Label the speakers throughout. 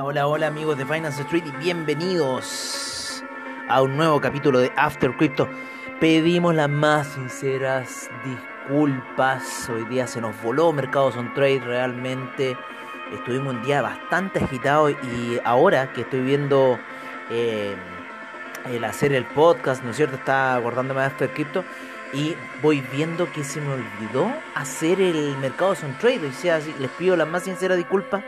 Speaker 1: Hola amigos de Finance Street y bienvenidos a un nuevo capítulo de After Crypto. Pedimos las más sinceras disculpas. Hoy día se nos voló Mercados on Trade realmente. Estuvimos un día bastante agitado y ahora que estoy viendo eh, el hacer el podcast, ¿no es cierto? Está acordándome de After Crypto y voy viendo que se me olvidó hacer el Mercados on Trade. Sea, les pido las más sinceras disculpas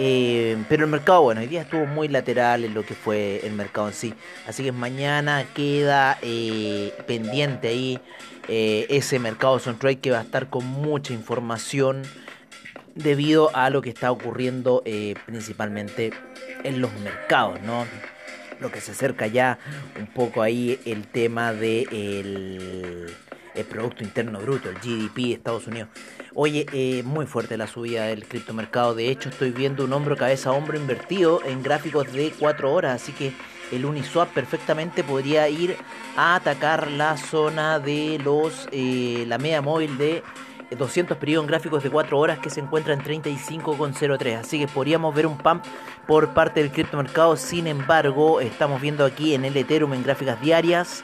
Speaker 1: eh, pero el mercado, bueno, hoy día estuvo muy lateral en lo que fue el mercado en sí. Así que mañana queda eh, pendiente ahí eh, ese mercado son trade que va a estar con mucha información debido a lo que está ocurriendo principalmente en los mercados, ¿no? Lo que se acerca ya un poco ahí el tema de el Producto Interno Bruto, el GDP de Estados Unidos. Oye, eh, muy fuerte la subida del criptomercado. De hecho, estoy viendo un hombro, cabeza, hombro invertido en gráficos de 4 horas. Así que el Uniswap perfectamente podría ir a atacar la zona de los eh, la media móvil de 200 periodos en gráficos de 4 horas que se encuentra en 35,03. Así que podríamos ver un pump por parte del criptomercado. Sin embargo, estamos viendo aquí en el Ethereum en gráficas diarias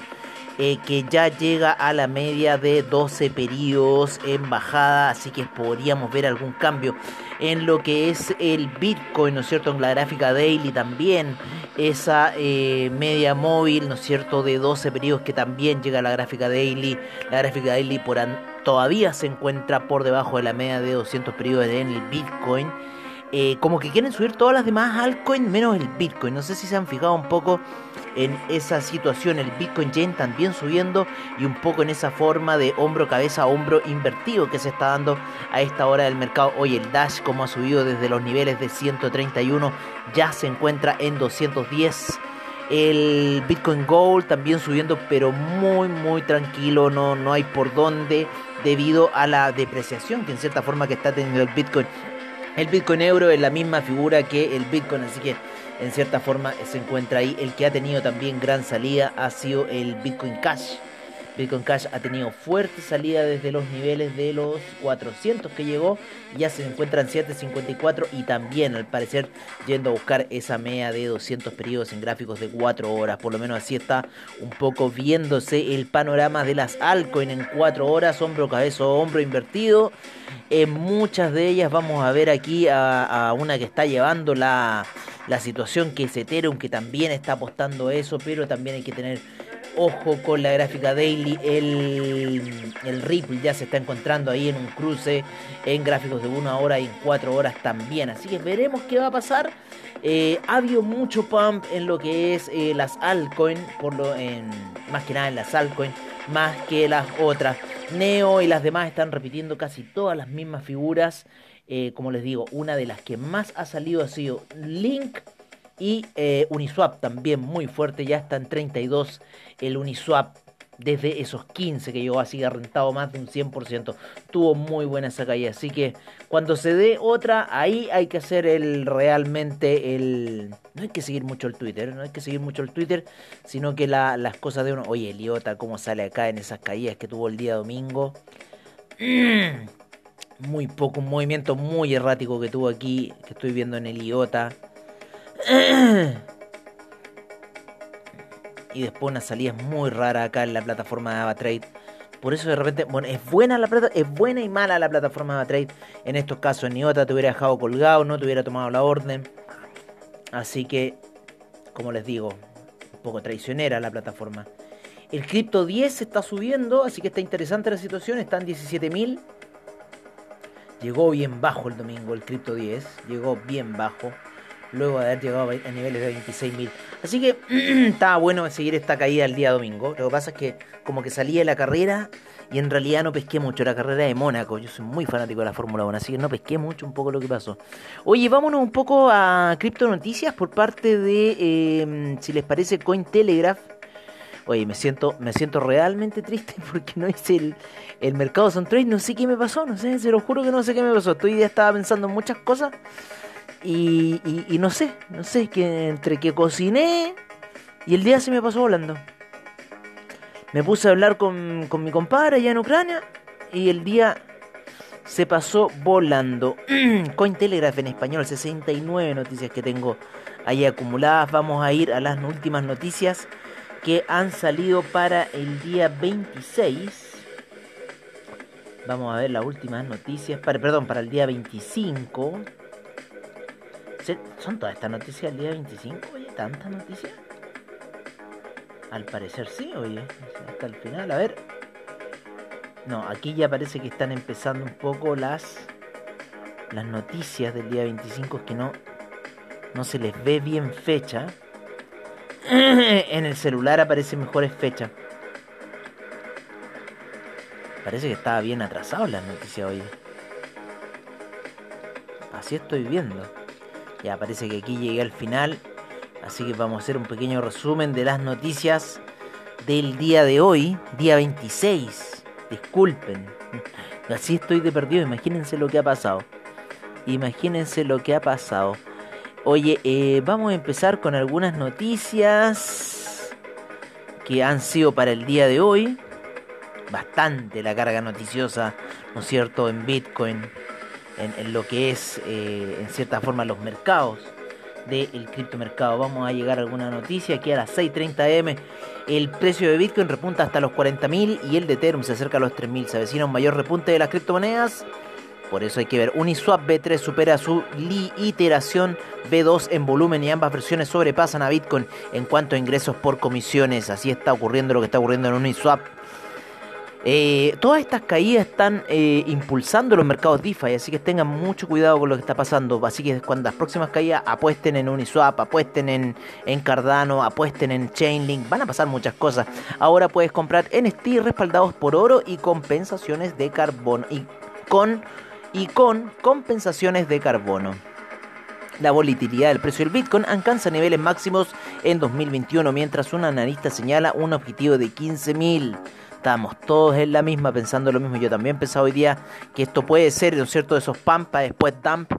Speaker 1: eh, que ya llega a la media de 12 periodos en bajada, así que podríamos ver algún cambio en lo que es el Bitcoin, ¿no es cierto? En la gráfica daily también, esa eh, media móvil, ¿no es cierto? De 12 periodos que también llega a la gráfica daily, la gráfica daily por todavía se encuentra por debajo de la media de 200 periodos en el Bitcoin. Eh, como que quieren subir todas las demás altcoins menos el Bitcoin. No sé si se han fijado un poco en esa situación. El Bitcoin Yen también subiendo y un poco en esa forma de hombro, cabeza, hombro invertido que se está dando a esta hora del mercado. Hoy el Dash, como ha subido desde los niveles de 131, ya se encuentra en 210. El Bitcoin Gold también subiendo, pero muy, muy tranquilo. No, no hay por dónde debido a la depreciación que en cierta forma que está teniendo el Bitcoin el Bitcoin euro es la misma figura que el Bitcoin, así que en cierta forma se encuentra ahí. El que ha tenido también gran salida ha sido el Bitcoin Cash. Bitcoin Cash ha tenido fuerte salida desde los niveles de los 400 que llegó, ya se encuentra en 754 y también al parecer yendo a buscar esa media de 200 periodos en gráficos de 4 horas, por lo menos así está un poco viéndose el panorama de las altcoins en 4 horas, hombro, cabeza, hombro invertido. En muchas de ellas vamos a ver aquí a, a una que está llevando la, la situación que es Ethereum, que también está apostando eso, pero también hay que tener Ojo con la gráfica daily, el, el Ripple ya se está encontrando ahí en un cruce en gráficos de una hora y en cuatro horas también. Así que veremos qué va a pasar. Eh, ha habido mucho pump en lo que es eh, las altcoins, por lo, en, más que nada en las altcoins, más que las otras. Neo y las demás están repitiendo casi todas las mismas figuras. Eh, como les digo, una de las que más ha salido ha sido Link y eh, Uniswap también muy fuerte, ya está en 32 el Uniswap. Desde esos 15 que llegó así, ha rentado más de un 100%. Tuvo muy buena esa caída. Así que cuando se dé otra, ahí hay que hacer el realmente el... No hay que seguir mucho el Twitter, no hay que seguir mucho el Twitter, sino que las cosas de uno... Oye, Eliota, cómo sale acá en esas caídas que tuvo el día domingo. Muy poco, un movimiento muy errático que tuvo aquí, que estoy viendo en Eliota y después una salida muy rara acá en la plataforma de AvaTrade. Por eso de repente, bueno, es buena la es buena y mala la plataforma de AvaTrade. En estos casos, ni otra te hubiera dejado colgado, no te hubiera tomado la orden. Así que, como les digo, un poco traicionera la plataforma. El cripto 10 está subiendo, así que está interesante la situación, está en 17.000. Llegó bien bajo el domingo el cripto 10, llegó bien bajo luego de haber llegado a niveles de 26.000. Así que estaba bueno seguir esta caída el día domingo. Lo que pasa es que como que salí de la carrera y en realidad no pesqué mucho la carrera de Mónaco. Yo soy muy fanático de la Fórmula 1, así que no pesqué mucho un poco lo que pasó. Oye, vámonos un poco a cripto noticias por parte de, em, si les parece, Cointelegraph. Oye, me siento, me siento realmente triste porque no hice el, el mercado son trade. No sé qué me pasó, no sé, se lo juro que no sé qué me pasó. Estoy ya estaba pensando en muchas cosas y, y, no sé, no sé, que entre que cociné y el día se me pasó volando. Me puse a hablar con, con mi compadre allá en Ucrania y el día se pasó volando. Cointelegraph en español, 69 noticias que tengo ahí acumuladas. Vamos a ir a las últimas noticias que han salido para el día 26. Vamos a ver las últimas noticias. Perdón, para el día 25. ¿Son todas estas noticias del día 25? Oye, ¿tantas noticias? Al parecer sí, oye. Hasta el final. A ver. No, aquí ya parece que están empezando un poco las las noticias del día 25 es que no no se les ve bien fecha. en el celular aparece mejores fechas. Parece que estaba bien atrasado la noticia hoy. Así estoy viendo. Ya parece que aquí llegué al final. Así que vamos a hacer un pequeño resumen de las noticias del día de hoy, día 26. Disculpen. Así estoy de perdido. Imagínense lo que ha pasado. Imagínense lo que ha pasado. Oye, eh, vamos a empezar con algunas noticias que han sido para el día de hoy bastante la carga noticiosa, ¿no es cierto?, en Bitcoin, en, lo que es, eh, en cierta forma, los mercados del criptomercado. Vamos a llegar a alguna noticia aquí a las 6.30 am. El precio de Bitcoin repunta hasta los 40.000 y el de Ethereum se acerca a los 3.000. Se avecina un mayor repunte de las criptomonedas. Por eso hay que ver. Uniswap B3 supera su iteración B2 en volumen y ambas versiones sobrepasan a Bitcoin en cuanto a ingresos por comisiones. Así está ocurriendo lo que está ocurriendo en Uniswap. Eh, todas estas caídas están eh, impulsando los mercados DeFi, así que tengan mucho cuidado con lo que está pasando. Así que cuando las próximas caídas apuesten en Uniswap, apuesten en, en Cardano, apuesten en Chainlink, van a pasar muchas cosas. Ahora puedes comprar NFT respaldados por oro y compensaciones de carbono. Y con, y con compensaciones de carbono. La volatilidad del precio del Bitcoin alcanza niveles máximos en 2021, mientras un analista señala un objetivo de 15.000 estamos todos en la misma pensando lo mismo. Yo también pensaba hoy día que esto puede ser, ¿no es cierto?, de esos pampa, después dump.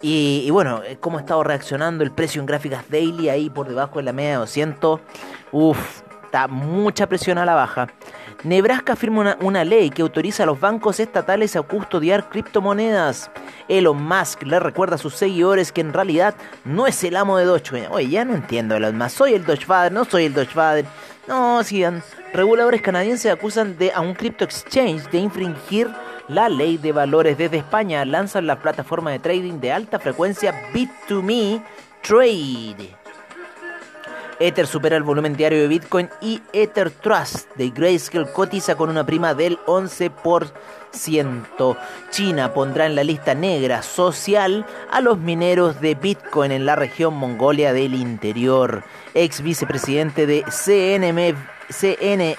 Speaker 1: Y, bueno, eh, cómo ha estado reaccionando el precio en gráficas daily ahí por debajo de la media de 200. Uf, está mucha presión a la baja. Nebraska firma una, ley que autoriza a los bancos estatales a custodiar criptomonedas. Elon Musk le recuerda a sus seguidores que en realidad no es el amo de Dogecoin. Oye, ya no entiendo Elon Musk. Soy el Dogefather, no soy el Dogefather. No, sigan. Reguladores canadienses acusan de, a un crypto exchange de infringir la ley de valores. Desde España lanzan la plataforma de trading de alta frecuencia Bit2Me Trade. Ether supera el volumen diario de Bitcoin y Ether Trust de Grayscale cotiza con una prima del 11%. China pondrá en la lista negra social a los mineros de Bitcoin en la región Mongolia del interior. Ex vicepresidente de CNM CNMB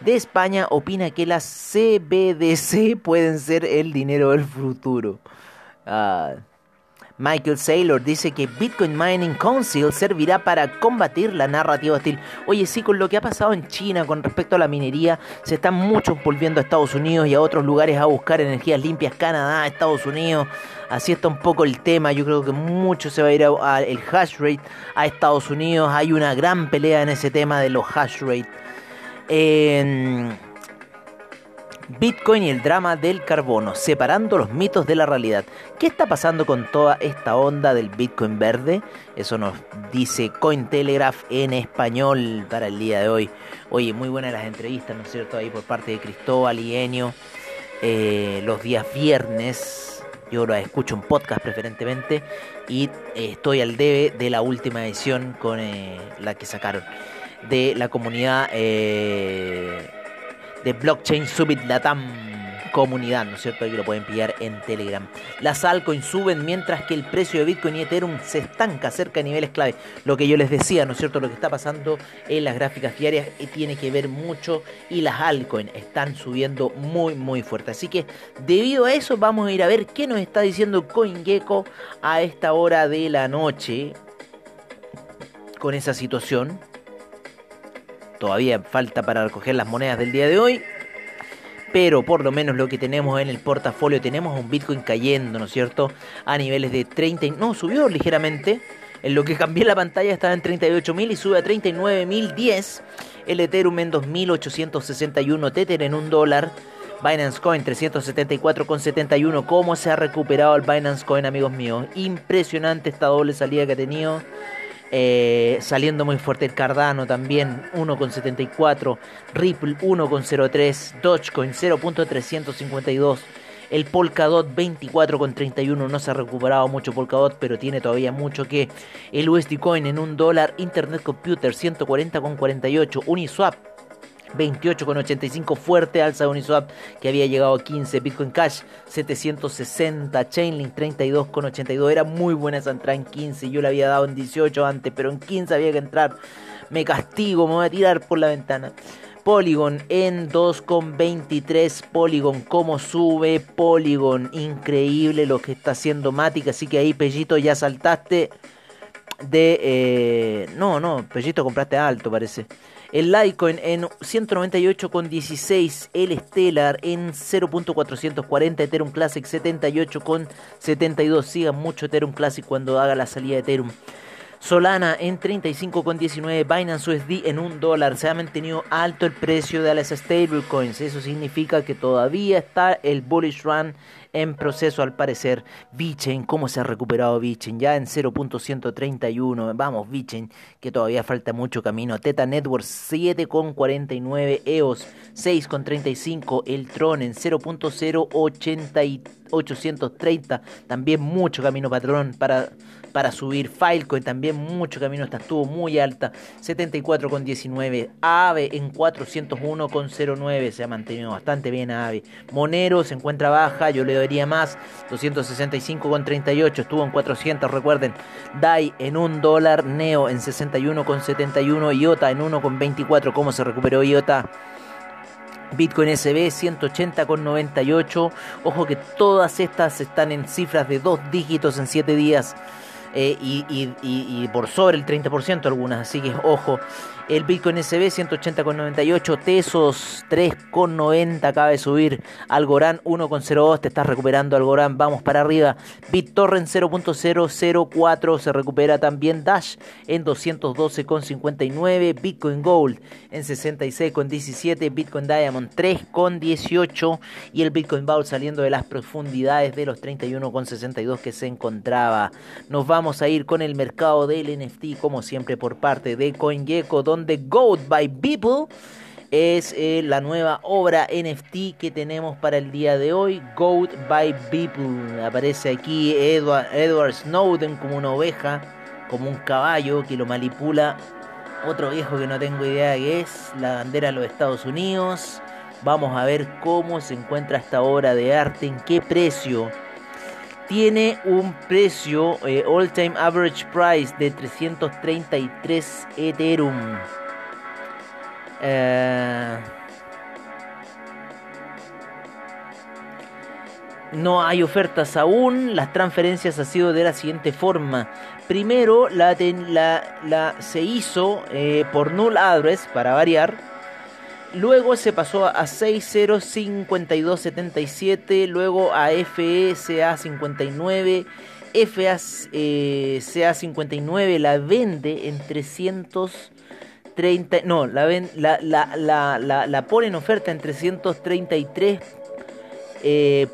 Speaker 1: de España opina que las CBDC pueden ser el dinero del futuro. Ah, Michael Saylor dice que Bitcoin Mining Council servirá para combatir la narrativa hostil. Oye, sí, con lo que ha pasado en China con respecto a la minería, se están muchos volviendo a Estados Unidos y a otros lugares a buscar energías limpias, Canadá, Estados Unidos. Así está un poco el tema. Yo creo que mucho se va a ir al hash rate a Estados Unidos. Hay una gran pelea en ese tema de los hash rate. Bitcoin y el drama del carbono, separando los mitos de la realidad. ¿Qué está pasando con toda esta onda del Bitcoin verde? Eso nos dice Cointelegraph en español para el día de hoy. Oye, muy buenas las entrevistas, ¿no es cierto? Ahí por parte de Cristóbal y Enio. Eh, los días viernes, yo lo escucho en podcast preferentemente. Y eh, estoy al debe de la última edición con eh, la que sacaron de la comunidad de Blockchain Summit Latam comunidad, ¿no es cierto? Ahí lo pueden pillar en Telegram. Las altcoins suben mientras que el precio de Bitcoin y Ethereum se estanca cerca de niveles clave. Lo que yo les decía, ¿no es cierto? Lo que está pasando en las gráficas diarias tiene que ver mucho y las altcoins están subiendo muy, muy fuerte. Así que debido a eso vamos a ir a ver qué nos está diciendo CoinGecko a esta hora de la noche con esa situación. Todavía falta para recoger las monedas del día de hoy. Pero por lo menos lo que tenemos en el portafolio, tenemos un Bitcoin cayendo, ¿no es cierto? A niveles de 30... No, subió ligeramente. En lo que cambié la pantalla estaba en 38.000 y sube a 39.010. El Ethereum en 2.861 Tether en un dólar. Binance Coin 374,71. ¿Cómo se ha recuperado el Binance Coin, amigos míos? Impresionante esta doble salida que ha tenido. Eh, saliendo muy fuerte el Cardano también 1,74, Ripple 1,03, Dogecoin 0.352, el Polkadot 24,31 no se ha recuperado mucho Polkadot, pero tiene todavía mucho que. El USD Coin en un dólar, Internet Computer 140,48, Uniswap 28,85 fuerte alza de Uniswap que había llegado a 15, Bitcoin Cash 760, Chainlink 32,82, era muy buena esa entrada en 15, yo la había dado en 18 antes, pero en 15 había que entrar, me castigo, me voy a tirar por la ventana. Polygon en 2,23. Polygon, cómo sube. Polygon, increíble lo que está haciendo Matic. Así que ahí, Pellito, ya saltaste de. Eh, no, no, Pellito compraste alto, parece. El Litecoin en 198,16. El Stellar en 0.440. Ethereum Classic 78,72. Sigan mucho Ethereum Classic cuando haga la salida de Ethereum. Solana en 35,19, Binance USD en un dólar. Se ha mantenido alto el precio de las stablecoins. Eso significa que todavía está el bullish run en proceso al parecer. Bitcoin, ¿cómo se ha recuperado Bitcoin? Ya en 0.131. Vamos, Bitcoin, que todavía falta mucho camino. Teta Network 7.49, EOS 6.35, el Tron en 0.080 También mucho camino patrón para para subir. Filecoin también mucho camino, esta estuvo muy alta. 74,19. AVE en 401,09. Se ha mantenido bastante bien AVE. Monero se encuentra baja, yo le daría más. 265,38. Estuvo en 400, recuerden. DAI en 1 dólar. Neo en 61,71. IOTA en 1,24. ¿Cómo se recuperó IOTA? Bitcoin SB 180,98. Ojo que todas estas están en cifras de dos dígitos en 7 días. Eh, y, por sobre el 30% algunas, así que ojo. El Bitcoin SB 180,98, Tesos 3,90 acaba de subir, Algorand 1,02, te estás recuperando Algorand, vamos para arriba. BitTorrent 0.004 se recupera también Dash en 212,59, Bitcoin Gold en 66,17, Bitcoin Diamond 3,18 y el Bitcoin Vault saliendo de las profundidades de los 31,62 que se encontraba. Nos vamos a ir con el mercado del NFT como siempre por parte de CoinGecko donde Goat by People es eh, la nueva obra NFT que tenemos para el día de hoy. Goat by People. Aparece aquí Edward, Edward Snowden como una oveja, como un caballo que lo manipula. Otro viejo que no tengo idea de qué es. La bandera de los Estados Unidos. Vamos a ver cómo se encuentra esta obra de arte, en qué precio. Tiene un precio eh, all time average price de 333 Ethereum. Eh, no hay ofertas aún. Las transferencias han sido de la siguiente forma. Primero la, la, se hizo eh, por null address para variar Luego se pasó a 605277, luego a FECA59, FACA59 la vende en 330, no, la, ven, la, la, la, la, pone en oferta en 333.333 eh,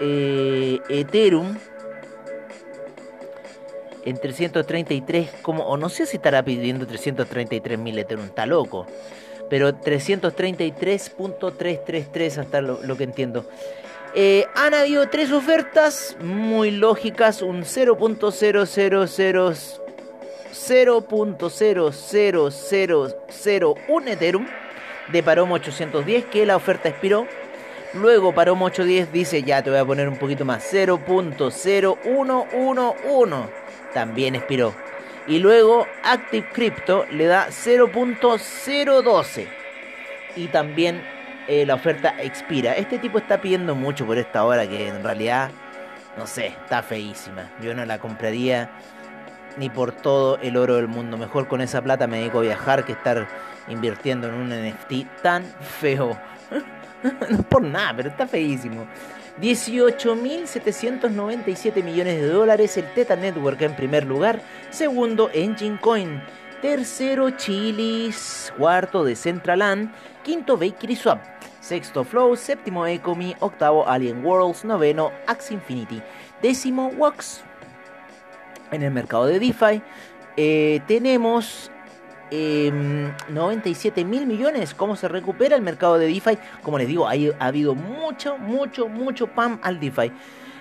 Speaker 1: eh, Ethereum en 333 como o no sé si estará pidiendo 333 mil Ethereum está loco pero 333.333 hasta lo, que entiendo. Eh, han habido tres ofertas muy lógicas, un 0.000 Ethereum de Paromo 810 que la oferta expiró. Luego Paromo 810 dice ya te voy a poner un poquito más 0.0111 también expiró y luego Active Crypto le da 0.012 y también eh, la oferta expira. Este tipo está pidiendo mucho por esta hora que en realidad, no sé, está feísima. Yo no la compraría ni por todo el oro del mundo. Mejor con esa plata me dedico a viajar que estar invirtiendo en un NFT tan feo. no por nada, pero está feísimo. 18.797 millones de dólares el Teta Network en primer lugar, segundo Engine Coin Tercero, Chilis. Cuarto, Decentraland. Quinto, Bakery Swap. Sexto, Flow. Séptimo, Ecomi. Octavo, Alien Worlds. Noveno, Axe Infinity. Décimo, Wax. En el mercado de DeFi eh, tenemos 97 em, mil millones. ¿Cómo se recupera el mercado de DeFi? Como les digo, ha habido mucho, mucho, mucho PAM al DeFi.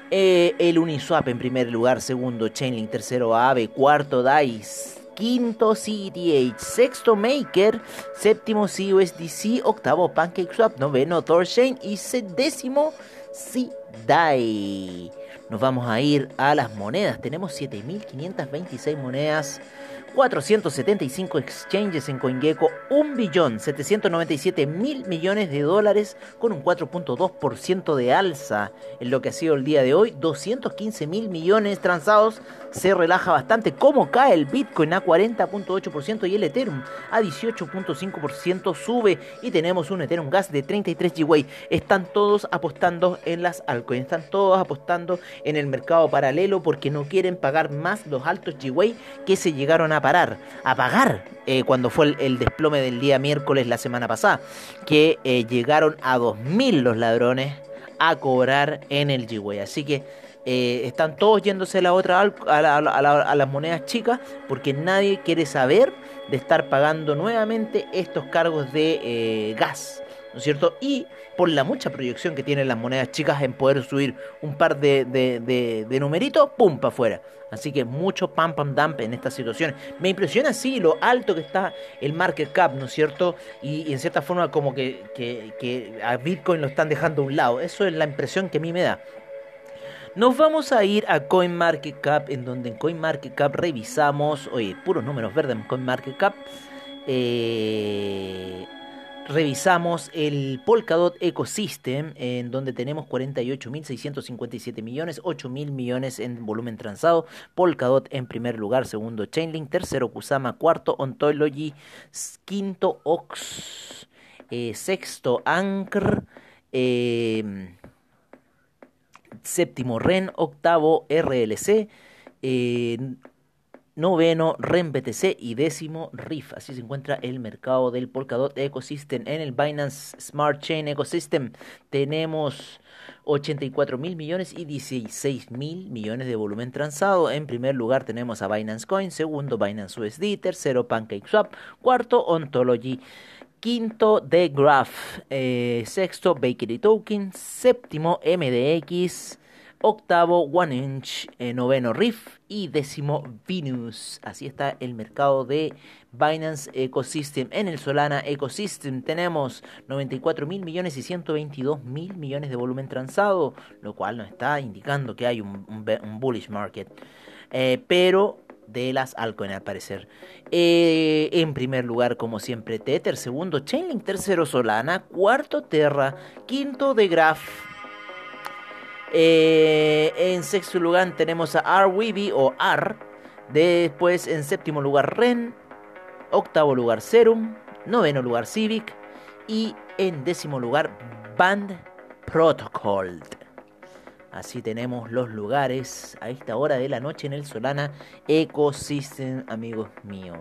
Speaker 1: Eh, el Uniswap en primer lugar, segundo Chainlink, tercero Aave, cuarto DICE, quinto CETH, sexto Maker, séptimo CUSDC, octavo PancakeSwap, noveno Thorchain y décimo CDAI. Nos vamos a ir a las monedas. Tenemos 7526 monedas 475 exchanges en CoinGecko, 1.797 mil millones de dólares con un 4.2% de alza en lo que ha sido el día de hoy, 215 mil millones transados, se relaja bastante. ¿Cómo cae el Bitcoin a 40.8% y el Ethereum a 18.5% sube y tenemos un Ethereum Gas de 33 GWay? Están todos apostando en las altcoins, están todos apostando en el mercado paralelo porque no quieren pagar más los altos GWay que se llegaron a parar, a pagar eh, cuando fue el, desplome del día miércoles la semana pasada, que eh, llegaron a 2.000 los ladrones a cobrar en el G-Way. Así que eh, están todos yéndose a, la otra, a, las monedas chicas porque nadie quiere saber de estar pagando nuevamente estos cargos de gas. ¿No es cierto? Y por la mucha proyección que tienen las monedas chicas en poder subir un par de, de, numeritos, ¡pum! para afuera. Así que mucho pam pam dump en estas situaciones. Me impresiona así lo alto que está el market cap, ¿no es cierto? Y, en cierta forma como que, que, a Bitcoin lo están dejando a un lado. Eso es la impresión que a mí me da. Nos vamos a ir a CoinMarketCap, en donde en CoinMarketCap revisamos, oye, puros números verdes en CoinMarketCap. Eh, revisamos el Polkadot Ecosystem, en donde tenemos 48.657 millones, 8.000 millones en volumen transado. Polkadot en primer lugar, segundo Chainlink, tercero Kusama, cuarto Ontology, quinto Ox, eh, sexto Anchor, eh, séptimo REN, octavo RLC. Eh, noveno REN BTC y décimo RIF. Así se encuentra el mercado del Polkadot Ecosystem. En el Binance Smart Chain Ecosystem tenemos 84 mil millones y 16 mil millones de volumen transado. En primer lugar tenemos a Binance Coin, segundo Binance USD, tercero PancakeSwap, cuarto Ontology. Quinto, The Graph. Eh, sexto, Bakery Token. Séptimo, MDX octavo One Inch, eh, noveno Riff y décimo Venus. Así está el mercado de Binance Ecosystem. En el Solana Ecosystem tenemos 94 mil millones y 122 mil millones de volumen transado, lo cual nos está indicando que hay un, bullish market. Eh, pero de las altcoins al parecer. Eh, en primer lugar, como siempre, Tether. Segundo, Chainlink. Tercero, Solana. Cuarto, Terra. Quinto, The Graph. Eh, en sexto lugar tenemos a Arweeby o Ar. Después en séptimo lugar Ren. Octavo lugar Serum. Noveno lugar Civic. Y en décimo lugar Band Protocol. Así tenemos los lugares a esta hora de la noche en el Solana Ecosystem, amigos míos.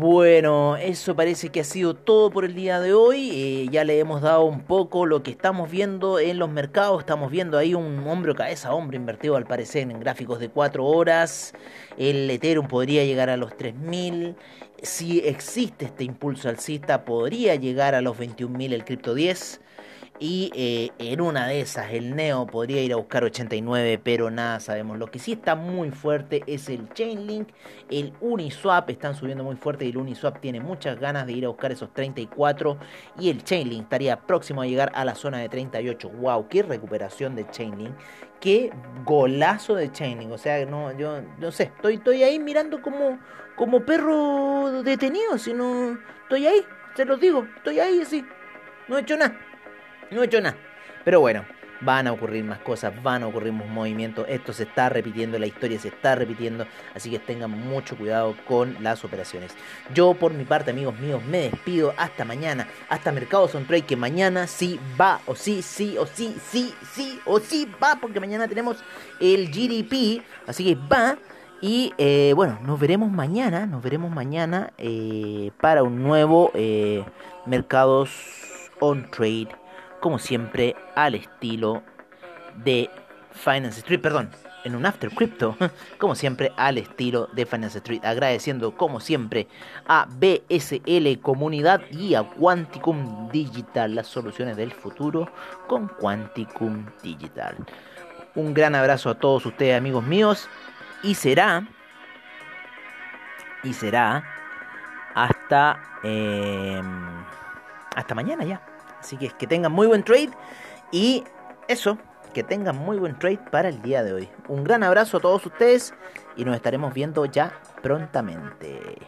Speaker 1: Bueno, eso parece que ha sido todo por el día de hoy. Eh, ya le hemos dado un poco lo que estamos viendo en los mercados. Estamos viendo ahí un hombro cabeza hombre invertido al parecer en gráficos de 4 horas. El Ethereum podría llegar a los 3000. Si existe este impulso alcista, podría llegar a los 21.000 el Crypto 10. Y eh, en una de esas, el Neo podría ir a buscar 89, pero nada sabemos. Lo que sí está muy fuerte es el Chainlink. El Uniswap están subiendo muy fuerte y el Uniswap tiene muchas ganas de ir a buscar esos 34. Y el Chainlink estaría próximo a llegar a la zona de 38. ¡Wow! ¡Qué recuperación de Chainlink! ¡Qué golazo de Chainlink! O sea, no, yo no sé, estoy, estoy ahí mirando como, como perro detenido. Si no, estoy ahí, se los digo, estoy ahí así. No he hecho nada. No he hecho nada. Pero bueno, van a ocurrir más cosas, van a ocurrir más movimientos. Esto se está repitiendo, la historia se está repitiendo. Así que tengan mucho cuidado con las operaciones. Yo, por mi parte, amigos míos, me despido. Hasta mañana. Hasta Mercados on Trade, que mañana sí va, o sí, sí, o sí, sí, sí, o sí va. Porque mañana tenemos el GDP. Así que va. Y eh, bueno, nos veremos mañana, nos veremos mañana eh, para un nuevo eh, Mercados on Trade, como siempre, al estilo de Finance Street, perdón, en un After Crypto, como siempre, al estilo de Finance Street. Agradeciendo, como siempre, a BSL Comunidad y a Quanticum Digital, las soluciones del futuro con Quanticum Digital. Un gran abrazo a todos ustedes, amigos míos y será y será hasta em, hasta mañana ya así que que tengan muy buen trade. Y eso que tengan muy buen trade para el día de hoy. Un gran abrazo a todos ustedes y nos estaremos viendo ya prontamente